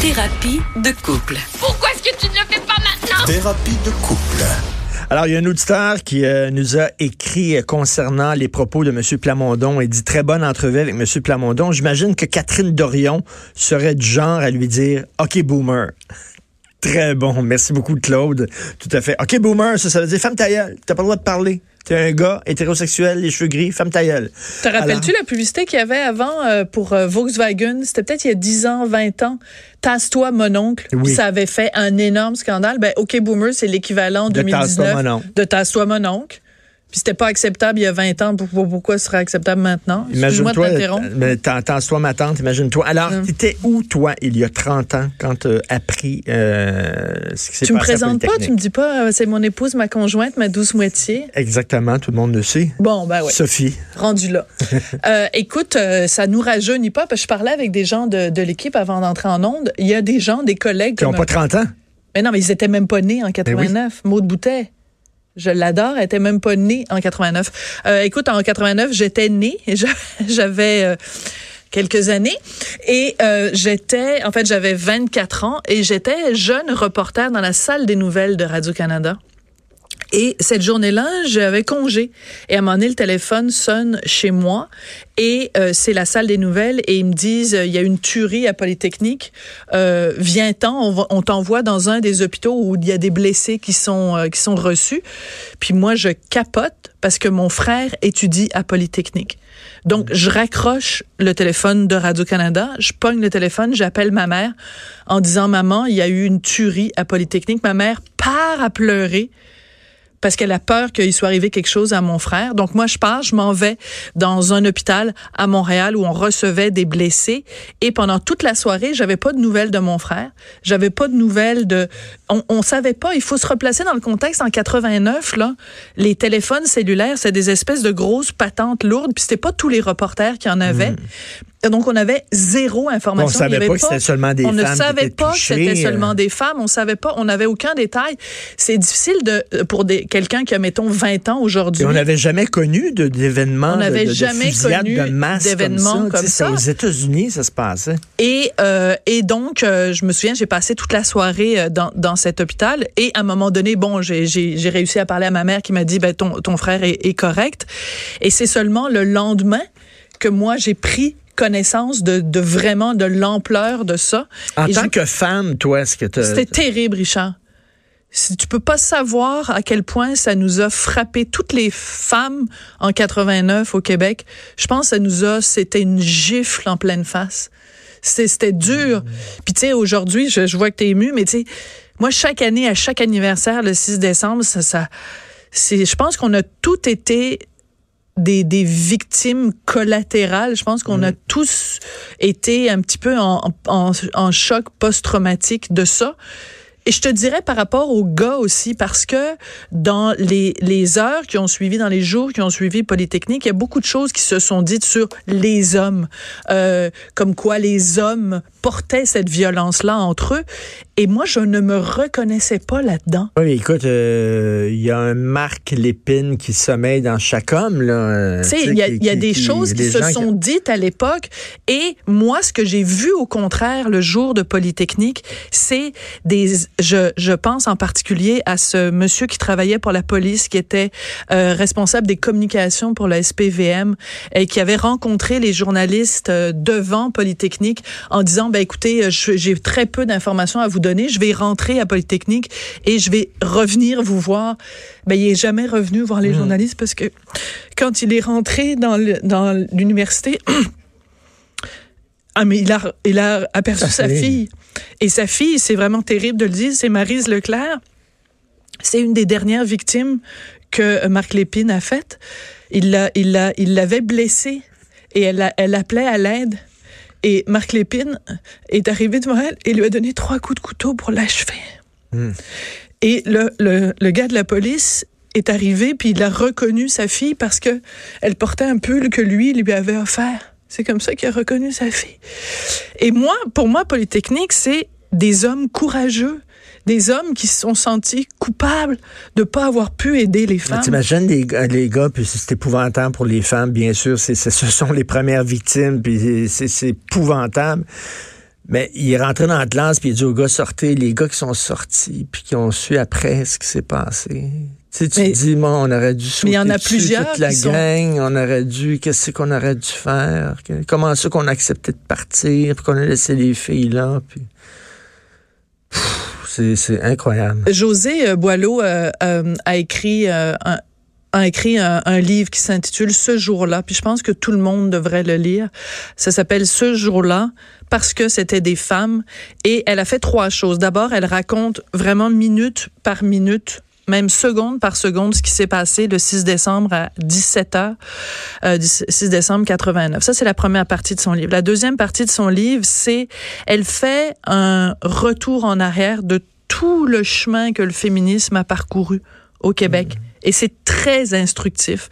Thérapie de couple. Pourquoi est-ce que tu ne le fais pas maintenant? Thérapie de couple. Alors, il y a un auditeur qui euh, nous a écrit euh, concernant les propos de M. Plamondon. Il dit très bonne entrevue avec M. Plamondon. J'imagine que Catherine Dorion serait du genre à lui dire OK, boomer. Très bon. Merci beaucoup, Claude. Tout à fait. OK, boomer, ça, ça veut dire femme ta gueule. T'as pas le droit de parler. T'es un gars hétérosexuel, les cheveux gris, femme ta gueule. Te rappelles-tu la publicité qu'il y avait avant euh, pour euh, Volkswagen? C'était peut-être il y a 10 ans, 20 ans. Tasse-toi, mon oncle. Oui. Ça avait fait un énorme scandale. Ben, OK Boomer, c'est l'équivalent De Tasse-toi, 2019 mon oncle. de Tasse-toi, mon oncle. Puis c'était pas acceptable il y a 20 ans. Pourquoi, pourquoi ce serait acceptable maintenant? Imagine-toi, mais t'entends-toi ma tante, imagine-toi. Alors, t'étais où, toi, il y a 30 ans, quand t'as appris euh, ce qui s'est Tu me passé présentes pas, tu me dis pas, euh, c'est mon épouse, ma conjointe, ma douce moitié. Exactement, tout le monde le sait. Bon, ben ouais. Sophie. rendu là. Euh, écoute, euh, ça nous rajeunit pas, parce que je parlais avec des gens de, de l'équipe avant d'entrer en onde. Il y a des gens, des collègues Qui n'ont pas 30 ans. Mais non, mais ils étaient même pas nés Ben en 89. Maud Boutet. Je l'adore, elle était même pas née en 89. Euh, écoute, en 89, j'étais née, j'avais euh, quelques années et euh, j'étais, en fait, j'avais 24 ans et j'étais jeune reporter dans la salle des nouvelles de Radio-Canada. Et cette journée-là, j'avais congé. Et à un moment donné, le téléphone sonne chez moi et euh, c'est la salle des nouvelles et ils me disent euh, il y a une tuerie à Polytechnique. Euh, Viens-t'en, on, on t'envoie dans un des hôpitaux où il y a des blessés qui sont euh, qui sont reçus. Puis moi, je capote parce que mon frère étudie à Polytechnique. Donc, je raccroche le téléphone de Radio-Canada, je pogne le téléphone, j'appelle ma mère en disant Maman, il y a eu une tuerie à Polytechnique. Ma mère part à pleurer parce qu'elle a peur qu'il soit arrivé quelque chose à mon frère. Donc moi, je pars, je m'en vais dans un hôpital à Montréal où on recevait des blessés. Et pendant toute la soirée, j'avais pas de nouvelles de mon frère. J'avais pas de nouvelles de. On, on savait pas. Il faut se replacer dans le contexte. En 89, là, les téléphones cellulaires, c'est des espèces de grosses patentes lourdes. Puis c'était pas tous les reporters qui en avaient. Donc, on avait zéro information. On savait Il y avait pas que c'était seulement des on ne femmes savait pas que c'était euh. seulement des femmes. On savait pas. On n'avait aucun détail. C'est difficile de euh, pour quelqu'un qui a mettons 20 ans aujourd'hui. On n'avait jamais connu d'événements On n'avait de jamais connu de masse d'événements comme ça. comme. Aux États-Unis, ça se passait. Et, euh, et donc, euh, je me souviens, j'ai passé toute la soirée dans, dans cet hôpital. Et à un moment donné, bon, j'ai réussi à parler à ma mère qui m'a dit, ben, ton, ton frère est, est correct. Et c'est seulement le lendemain que moi, j'ai pris connaissance de, de vraiment de l'ampleur de ça. En Et tant je- que femme, toi, est-ce que tu C'était terrible, Richard. Si tu peux pas savoir à quel point ça nous a frappé toutes les femmes en 89 au Québec. Je pense que ça nous a, c'était une gifle en pleine face. C'était dur. Puis tu sais, aujourd'hui, je, je vois que tu es ému, mais tu sais, moi, chaque année, à chaque anniversaire, le 6 décembre, ça, ça c'est, je pense qu'on a tout été des, des victimes collatérales. Je pense qu'on a tous été un petit peu en, en, en choc post-traumatique de ça. Et je te dirais par rapport aux gars aussi, parce que dans les, les heures qui ont suivi, dans les jours qui ont suivi Polytechnique, il y a beaucoup de choses qui se sont dites sur les hommes, euh, comme quoi les hommes portaient cette violence-là entre eux. Et moi, je ne me reconnaissais pas là-dedans. Oui, écoute, euh, il y a un Marc Lépine qui sommeille dans chaque homme. Là, Tu sais, il y a, qui- il y a qui- des qui- choses qui se sont dites à l'époque. Et moi, ce que j'ai vu au contraire le jour de Polytechnique, c'est des. Je, je pense en particulier à ce monsieur qui travaillait pour la police, qui était euh, responsable des communications pour la SPVM et qui avait rencontré les journalistes euh, devant Polytechnique en disant, ben écoutez, euh, j'ai très peu d'informations à vous donner. Je vais rentrer à Polytechnique et je vais revenir vous voir. Ben il est jamais revenu voir les journalistes parce que quand il est rentré dans l'université, ah mais il a il a aperçu sa fille et sa fille, c'est vraiment terrible de le dire, c'est Marise Leclerc. C'est une des dernières victimes que Marc Lépine a faites. Il l'a il l'a il l'avait blessée et elle a- elle appelait à l'aide. Et Marc Lépine est arrivé devant elle et lui a donné trois coups de couteau pour l'achever. Et le, le, le gars de la police est arrivé puis il a reconnu sa fille parce que elle portait un pull que lui lui avait offert. C'est comme ça qu'il a reconnu sa fille. Et moi, pour moi, Polytechnique, c'est des hommes courageux, des hommes qui se sont sentis coupables de pas avoir pu aider les Mais femmes. T'imagines les, gars- les gars, puis c'est épouvantable pour les femmes, bien sûr, c'est, ce sont les premières victimes, puis c'est, c'est épouvantable. Mais il est rentré dans la classe, puis il dit aux gars, sortez, les gars qui sont sortis, puis qui ont su après ce qui s'est passé. Tu sais, tu te dis, bon, on aurait dû sauter mais y en a dessus, plusieurs toute la sont- gang, on aurait dû, qu'est-ce qu'on aurait dû faire? Comment ça qu'on a accepté de partir, puis qu'on a laissé les filles là, puis... C'est, c'est incroyable. José euh, Boileau euh, euh, a écrit euh, un a écrit un, un livre qui s'intitule Ce jour-là, puis je pense que tout le monde devrait le lire. Ça s'appelle Ce jour-là parce que c'était des femmes et elle a fait trois choses. D'abord, elle raconte vraiment minute par minute même seconde par seconde ce qui s'est passé le 6 décembre à 17 heures, euh, 6 décembre 89. Ça, c'est la première partie de son livre. La deuxième partie de son livre, c'est elle fait un retour en arrière de tout le chemin que le féminisme a parcouru au Québec. Et c'est très instructif.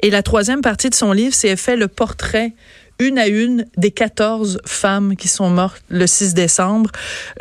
Et la troisième partie de son livre, c'est elle fait le portrait une à une des 14 femmes qui sont mortes le 6 décembre.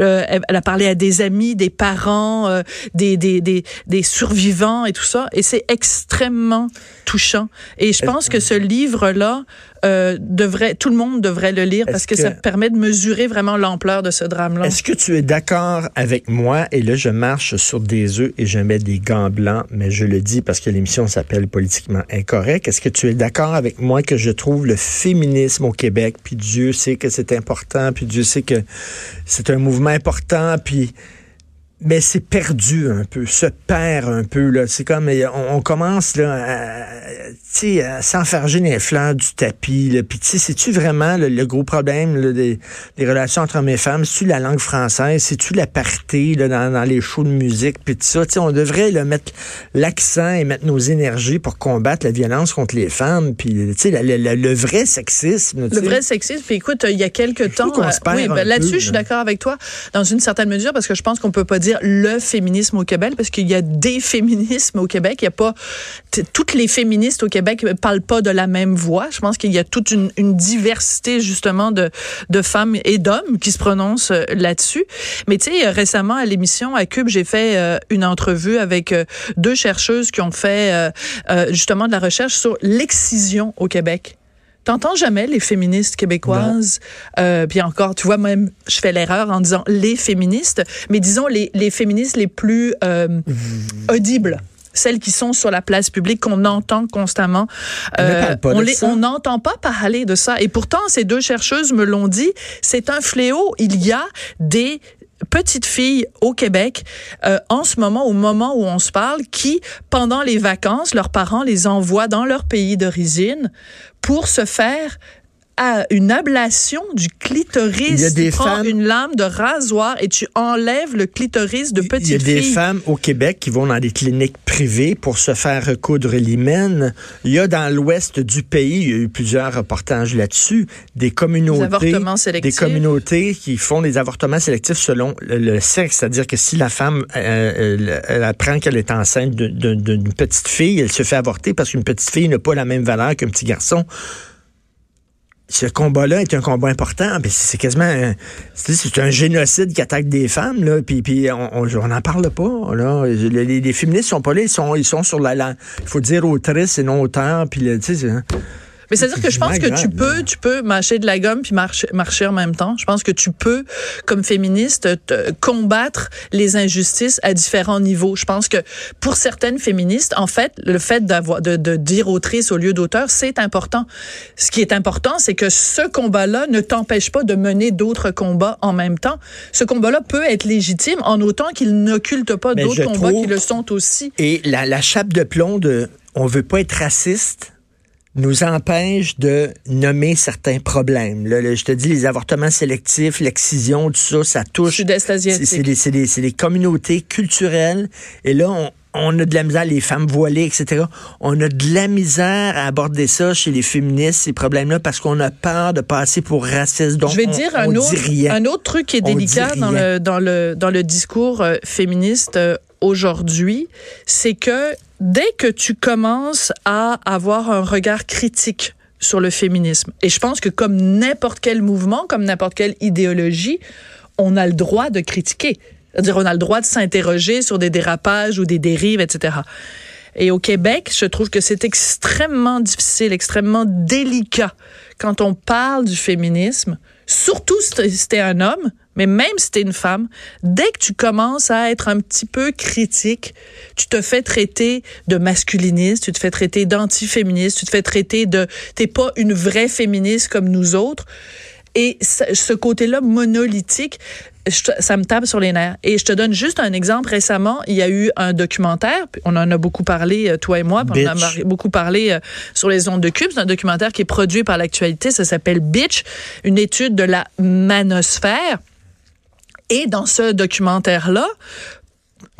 Euh, elle, a parlé à des amis, des parents, euh, des, des, des, des survivants et tout ça. Et c'est extrêmement touchant. Et je pense que ce livre-là, euh, devrait, tout le monde devrait le lire parce que, que- ça permet de mesurer vraiment l'ampleur de ce drame-là. Est-ce que tu es d'accord avec moi? Et là, je marche sur des œufs et je mets des gants blancs, mais je le dis parce que l'émission s'appelle Politiquement Incorrect. Est-ce que tu es d'accord avec moi que je trouve le féminisme au Québec, puis Dieu sait que c'est important, puis Dieu sait que c'est un mouvement important, puis mais c'est perdu un peu, se perd un peu là. C'est comme euh, on, on commence là, à, tu sais, à s'enfarger les fleurs du tapis. Là. Puis tu sais, c'est-tu vraiment le, le gros problème là, des, des relations entre hommes et femmes? C'est-tu la langue française? C'est-tu la parité là, dans, dans les shows de musique? Puis tout ça, tu sais, on devrait là, mettre l'accent et mettre nos énergies pour combattre la violence contre les femmes. Puis tu sais, la- la- la- le vrai sexisme. Le vrai sexisme, puis écoute, il y a quelques temps, perd oui, ben, là-dessus, je suis d'accord avec toi dans une certaine mesure parce que je pense qu'on peut pas dire le féminisme au Québec parce qu'il y a des féminismes au Québec. Il y a pas toutes les féministes au Québec parlent pas de la même voix. Je pense qu'il y a toute une, diversité justement de de femmes et d'hommes qui se prononcent euh, là-dessus. Mais tu sais, récemment à l'émission à Cube, j'ai fait euh, une entrevue avec euh, deux chercheuses qui ont fait justement de la recherche sur l'excision au Québec. T'entends jamais les féministes québécoises, euh, puis encore, tu vois, même, je fais l'erreur en disant les féministes, mais disons les, les féministes les plus euh, audibles. Celles qui sont sur la place publique, qu'on entend constamment. Ça. on n'entend pas parler de ça. Et pourtant, ces deux chercheuses me l'ont dit, c'est un fléau. Il y a des petites filles au Québec euh, en ce moment, au moment où on se parle, qui, pendant les vacances, leurs parents les envoient dans leur pays d'origine pour se faire à une ablation du clitoris. Il y a des tu prends femmes- une lame de rasoir et tu enlèves le clitoris de petites Il y a des femmes au Québec qui vont dans des cliniques privées pour se faire recoudre l'hymen. Il y a dans l'ouest du pays, il y a eu plusieurs reportages là-dessus, des communautés, Des qui font des avortements sélectifs selon le, le sexe, c'est-à-dire que si la femme euh, elle, elle apprend qu'elle est enceinte d'une petite fille, elle se fait avorter parce qu'une petite fille n'a pas la même valeur qu'un petit garçon ce combat-là est un combat important. C'est quasiment un, c'est un génocide qui attaque des femmes. Là, puis, puis on n'en parle pas. Là. Les, les- féministes sont pas là. Ils sont, ils sont sur la... il faut dire autrice et non auteur. Puis, c'est- Mais c'est-à-dire que je pense que tu peux, tu peux mâcher de la gomme puis marcher, marcher en même temps. Je pense que tu peux, comme féministe, te- combattre les injustices à différents niveaux. Je pense que pour certaines féministes, en fait, le fait d'avoir de, de dire autrice au lieu d'auteur, c'est important. Ce qui est important, c'est que ce combat-là ne t'empêche pas de mener d'autres combats en même temps. Ce combat-là peut être légitime en autant qu'il n'occulte pas d'autres combats trouve- qui le sont aussi. Et la, la chape de plomb de on veut pas être raciste nous empêche de nommer certains problèmes. Là, là, je te dis, les avortements sélectifs, l'excision, tout ça, ça touche. Sud-Est asiatique. C'est des, des- des communautés culturelles. Et là, on, on a de la misère, les femmes voilées, etc. On a de la misère à aborder ça chez les féministes, ces problèmes-là, parce qu'on a peur de passer pour raciste. Donc, Je vais on- dire on un dit autre, rien. un autre truc qui est On délicat dit dans rien. le, dans, le, dans le discours euh, féministe euh, aujourd'hui, c'est que dès que tu commences à avoir un regard critique sur le féminisme, et je pense que comme n'importe quel mouvement, comme n'importe quelle idéologie, on a le droit de critiquer. C'est-à-dire, on a le droit de s'interroger sur des dérapages ou des dérives, etc. Et au Québec, je trouve que c'est extrêmement difficile, extrêmement délicat quand on parle du féminisme surtout si t'es un homme, mais même si t'es une femme, dès que tu commences à être un petit peu critique, tu te fais traiter de masculiniste, tu te fais traiter d'antiféministe, tu te fais traiter de t'es pas une vraie féministe comme nous autres. Et ce côté-là monolithique, ça me tape sur les nerfs. Et je te donne juste un exemple. Récemment, il y a eu un documentaire. On en a beaucoup parlé, euh, toi et moi. On en a beaucoup parlé euh, sur les ondes de Cube. C'est un documentaire qui est produit par l'actualité. Ça s'appelle Bitch, une étude de la manosphère. Et dans ce documentaire-là,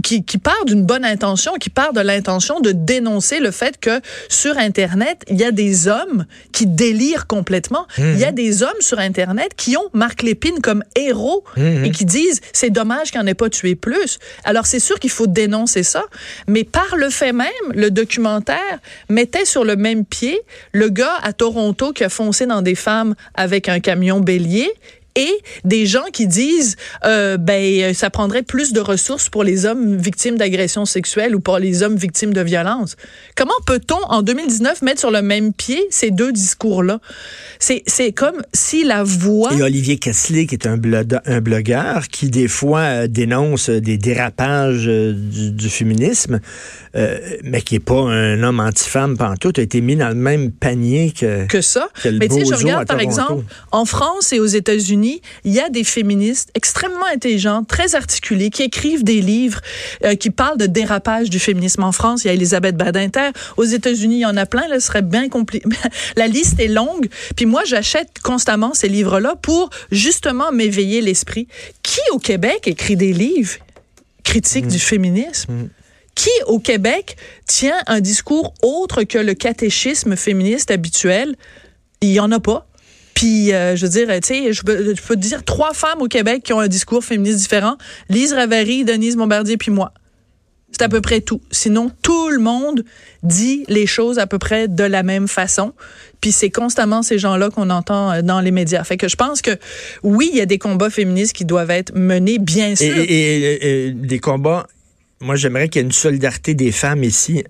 qui, qui part d'une bonne intention, qui part de l'intention de dénoncer le fait que sur Internet, il y a des hommes qui délirent complètement. Il y a mhm. des hommes sur Internet qui ont Marc Lépine comme héros mhm. et qui disent c'est dommage qu'il n'en ait pas tué plus. Alors c'est sûr qu'il faut dénoncer ça, mais par le fait même, le documentaire mettait sur le même pied le gars à Toronto qui a foncé dans des femmes avec un camion bélier et des gens qui disent euh, ben ça prendrait plus de ressources pour les hommes victimes d'agressions sexuelles ou pour les hommes victimes de violences. Comment peut-on en 2019 mettre sur le même pied ces deux discours-là? C'est c'est comme si la voix Et Olivier Kessler qui est un, un blogueur qui des fois euh, dénonce des dérapages euh, du, du, féminisme euh, mais qui est pas un homme anti-femme pantoute a été mis dans le même panier que que ça. mais tu sais je regarde par exemple en France et aux États-Unis il y a des féministes extrêmement intelligentes, très articulées, qui écrivent des livres euh, qui parlent de dérapage du féminisme en France. Il y a Elisabeth Badinter. Aux États-Unis, il y en a plein. Là, ce serait bien compliqué. La liste est longue. Puis moi, j'achète constamment ces livres-là pour justement m'éveiller l'esprit. Qui au Québec écrit des livres critiques du mm. féminisme? Mm. Qui au Québec tient un discours autre que le catéchisme féministe habituel? Il y en a pas. Puis, euh, je veux dire, tu sais, je peux, te dire trois femmes au Québec qui ont un discours féministe différent. Lise Ravary, Denise Bombardier, puis moi. C'est à peu près tout. Sinon, tout le monde dit les choses à peu près de la même façon. Puis c'est constamment ces gens-là qu'on entend euh, dans les médias. Fait que je pense que oui, il y a des combats féministes qui doivent être menés, bien sûr. Et, et des combats. Moi, j'aimerais qu'il y ait une solidarité des femmes ici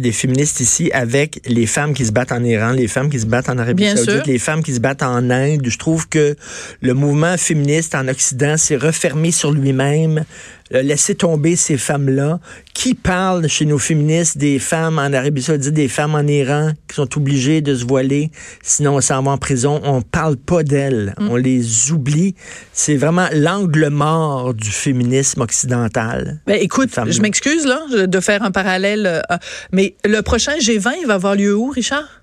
des féministes ici avec les femmes qui se battent en Iran, les femmes qui se battent en Arabie Saoudite, les femmes qui se battent en Inde. Je trouve que le mouvement féministe en Occident s'est refermé sur lui-même. Euh, laisser tomber ces femmes-là. Qui parle chez nos féministes des femmes en Arabie Saoudite, des femmes en Iran qui sont obligées de se voiler, sinon on s'en va en prison. On parle pas d'elles, mm. on les oublie. C'est vraiment l'angle mort du féminisme occidental. Ben, écoute, je m'excuse là de faire un parallèle, euh, mais le prochain G20, il va avoir lieu où, Richard?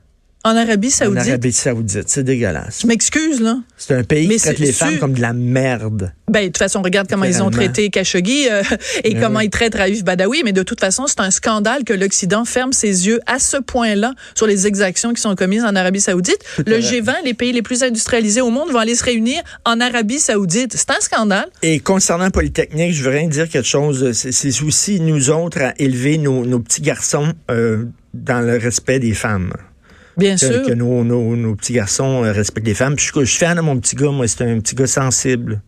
En Arabie Saoudite. En Arabie Saoudite, c'est dégueulasse. Je m'excuse, là. C'est un pays qui traite les femmes comme de la merde. Ben, de toute façon, regarde comment ils ont traité Khashoggi euh, et ben comment ils traitent Raif Badawi. Mais de toute façon, c'est un scandale que l'Occident ferme ses yeux à ce point-là sur les exactions qui sont commises en Arabie Saoudite. le G20, les pays les plus industrialisés au monde, vont aller se réunir en Arabie Saoudite. C'est un scandale. Et concernant Polytechnique, je veux rien dire quelque chose. C'est aussi nous autres à élever nos, nos petits garçons euh, dans le respect des femmes. Bien que, sûr. Que nos, nos, nos, petits garçons euh, respectent les femmes. je, je suis fan de mon petit gars, moi, c'est un petit gars sensible.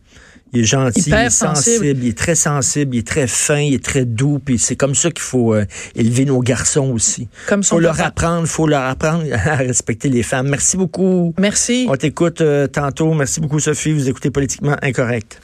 Il est gentil, il est sensible. il est très sensible, il est très fin, il est très doux, puis c'est comme ça qu'il faut euh, élever nos garçons aussi. Comme faut leur apprendre, faut leur apprendre à respecter les femmes. Merci beaucoup. Merci. On t'écoute euh, tantôt. Merci beaucoup Sophie, vous écoutez politiquement incorrect.